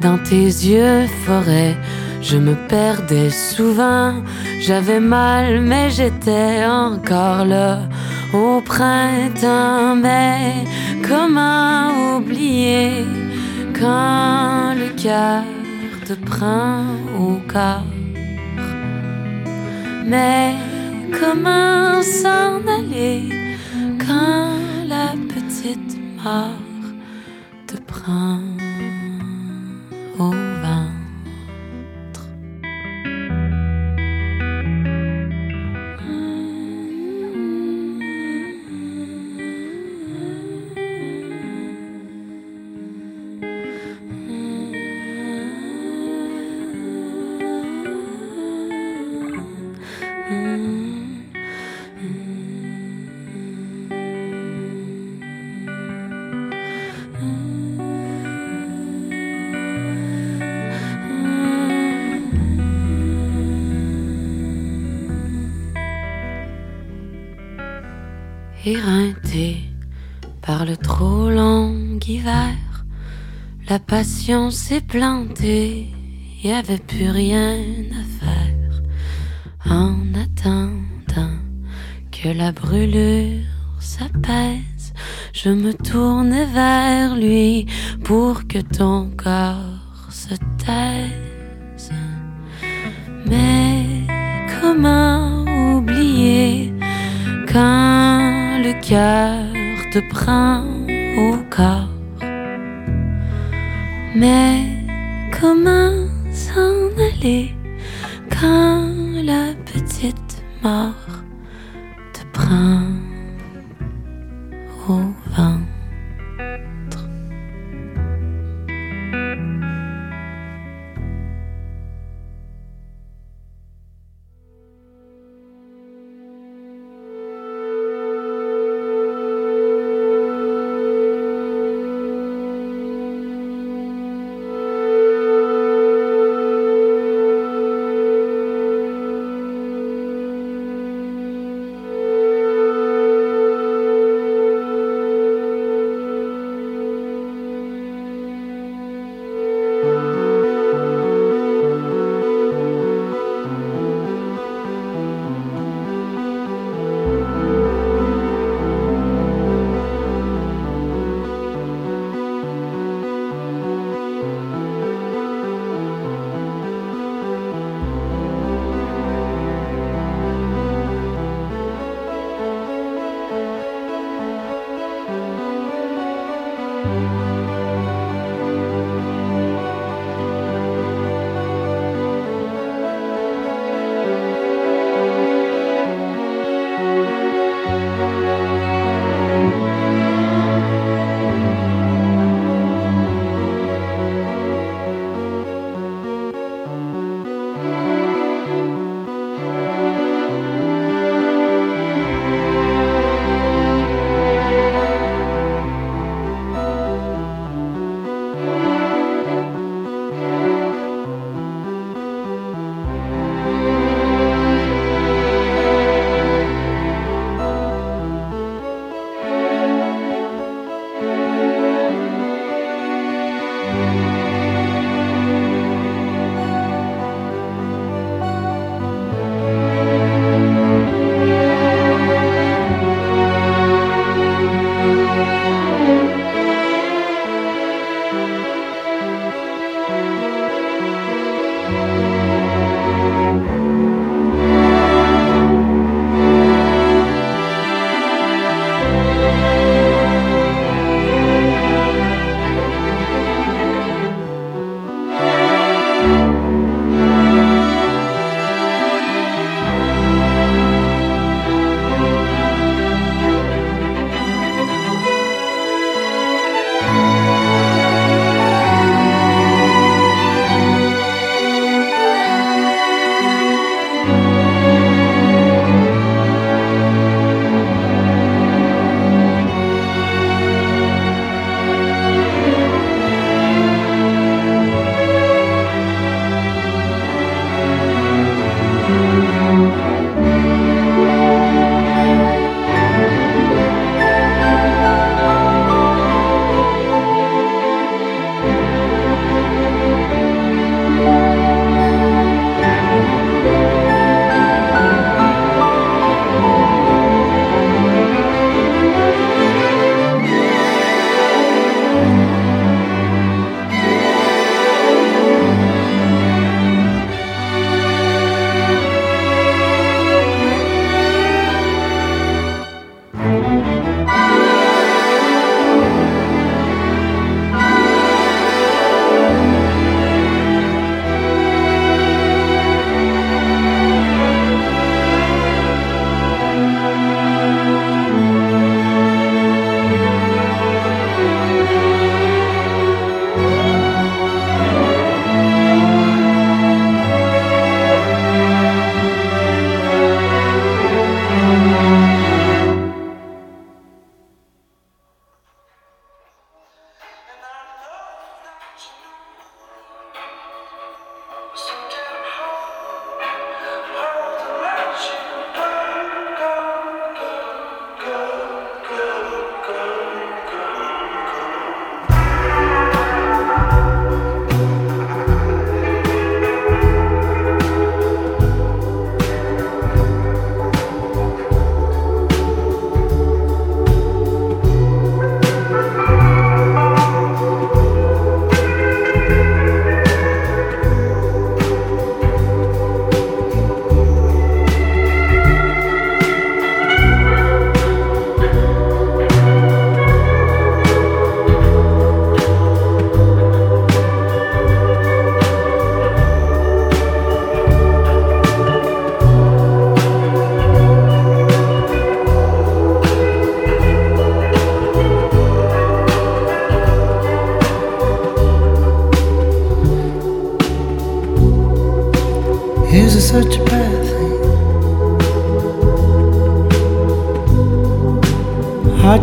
Dans tes yeux, forêt, je me perdais souvent, j'avais mal, mais j'étais encore là au printemps. Mais comment oublier quand le cœur te prend au corps? Mais comment s'en aller quand la petite mort te prend. Au passion s'est plantée, y avait plus rien à faire. En attendant que la brûlure s'apaise, je me tourne vers lui pour que ton corps se taise. Mais comment oublier quand le cœur te prend au corps? Mais comment s'en aller quand la petite mort te prend?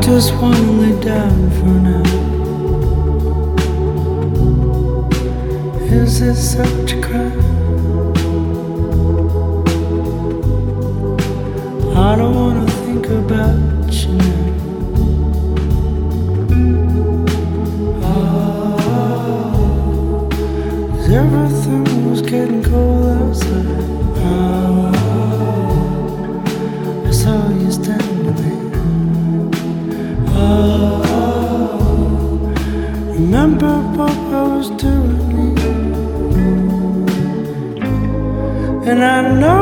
just wanna lay down for now. Is it such a crime? I don't wanna think about you now. Ah, everything was getting cold outside. remember what I was doing, and I know.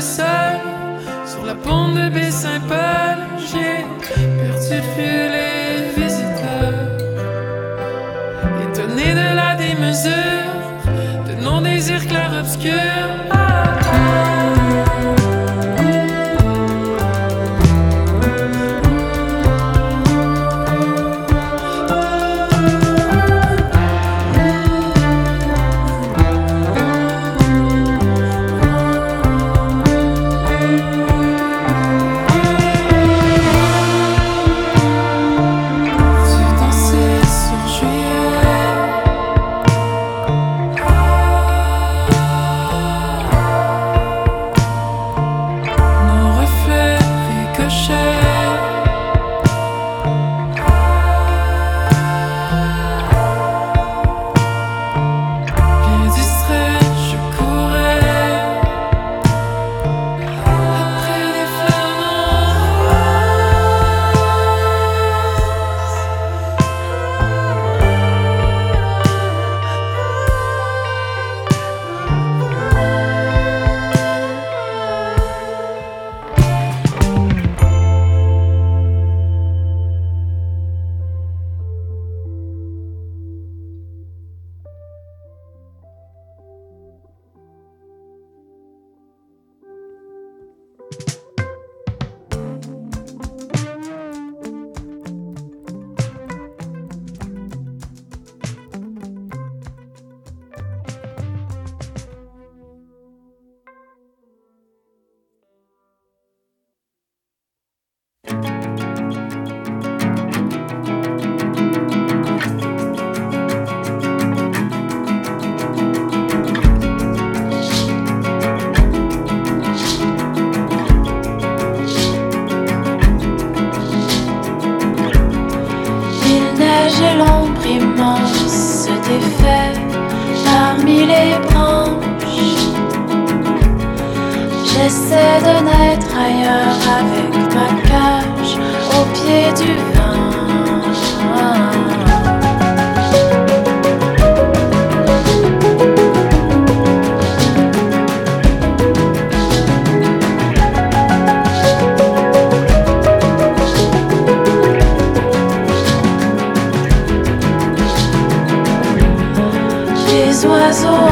sur la pente de Baie-Saint-Paul, j'ai perdu le vue les visiteurs. Étonné de la démesure, de non-désir clair-obscur. corazón.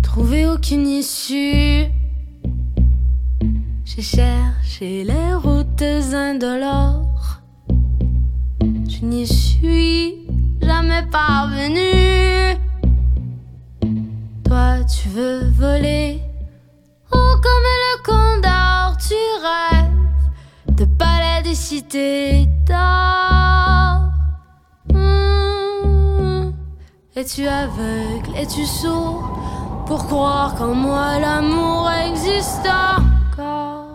Trouvé aucune issue. J'ai cherché les routes indolores. Je n'y suis jamais parvenu. Toi, tu veux voler. Oh, comme le condor, tu rêves de palais des cités d'or. Es-tu aveugle, es-tu sourd? Pour croire qu'en moi l'amour existe encore?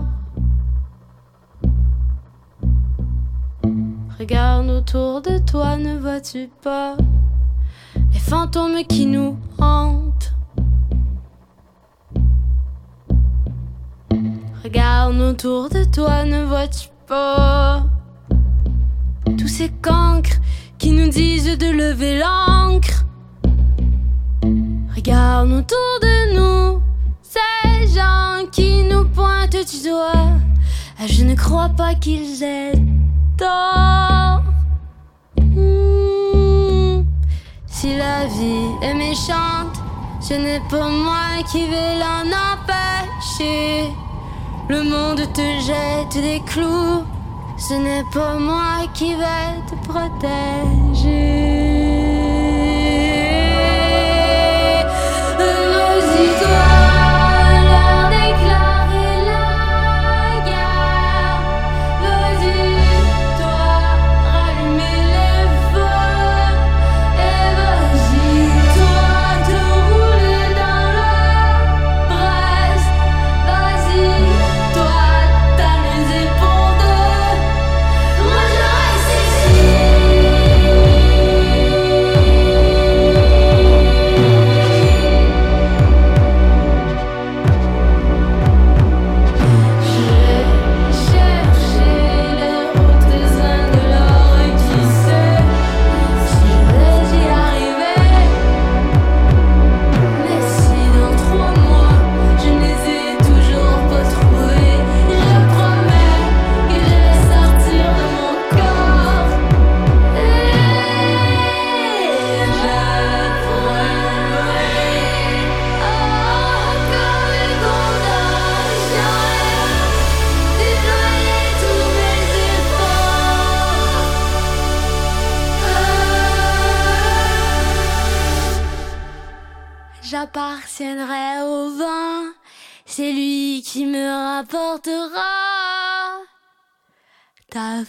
Regarde autour de toi, ne vois-tu pas les fantômes qui nous hantent? Regarde autour de toi, ne vois-tu pas tous ces cancres qui nous disent de lever l'encre? Regarde autour de nous, ces gens qui nous pointent du doigt. Ah, Je ne crois pas qu'ils aient tort. Hmm. Si la vie est méchante, ce n'est pas moi qui vais l'en empêcher. Le monde te jette des clous, ce n'est pas moi qui vais te protéger. J'appartiendrai au vent, c'est lui qui me rapportera ta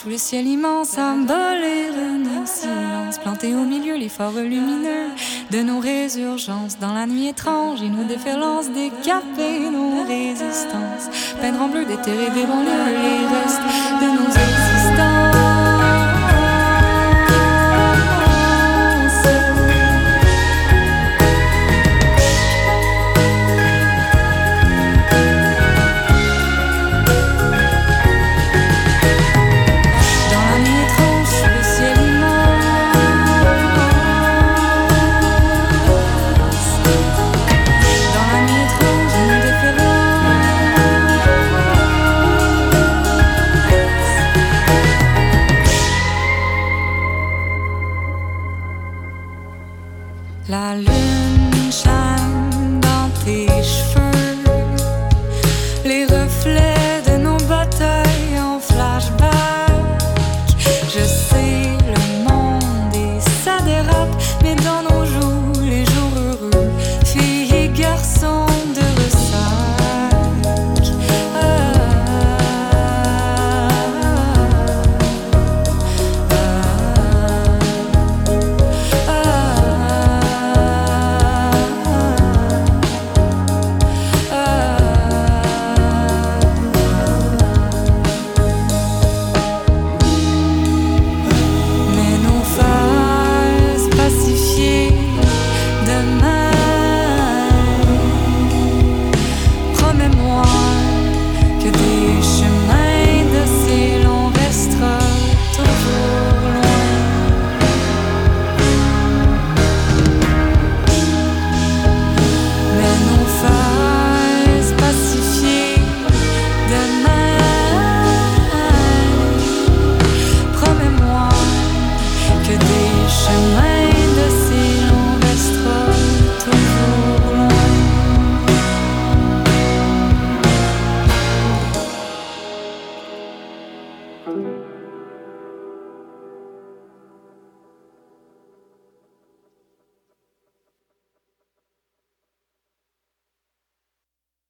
sous le ciel immense, abolir nos silences, planter au milieu les forts lumineux de nos résurgences. Dans la nuit étrange et nos déferlances, décaper nos résistances, peindre en bleu, des banlieues les restes de nos existences.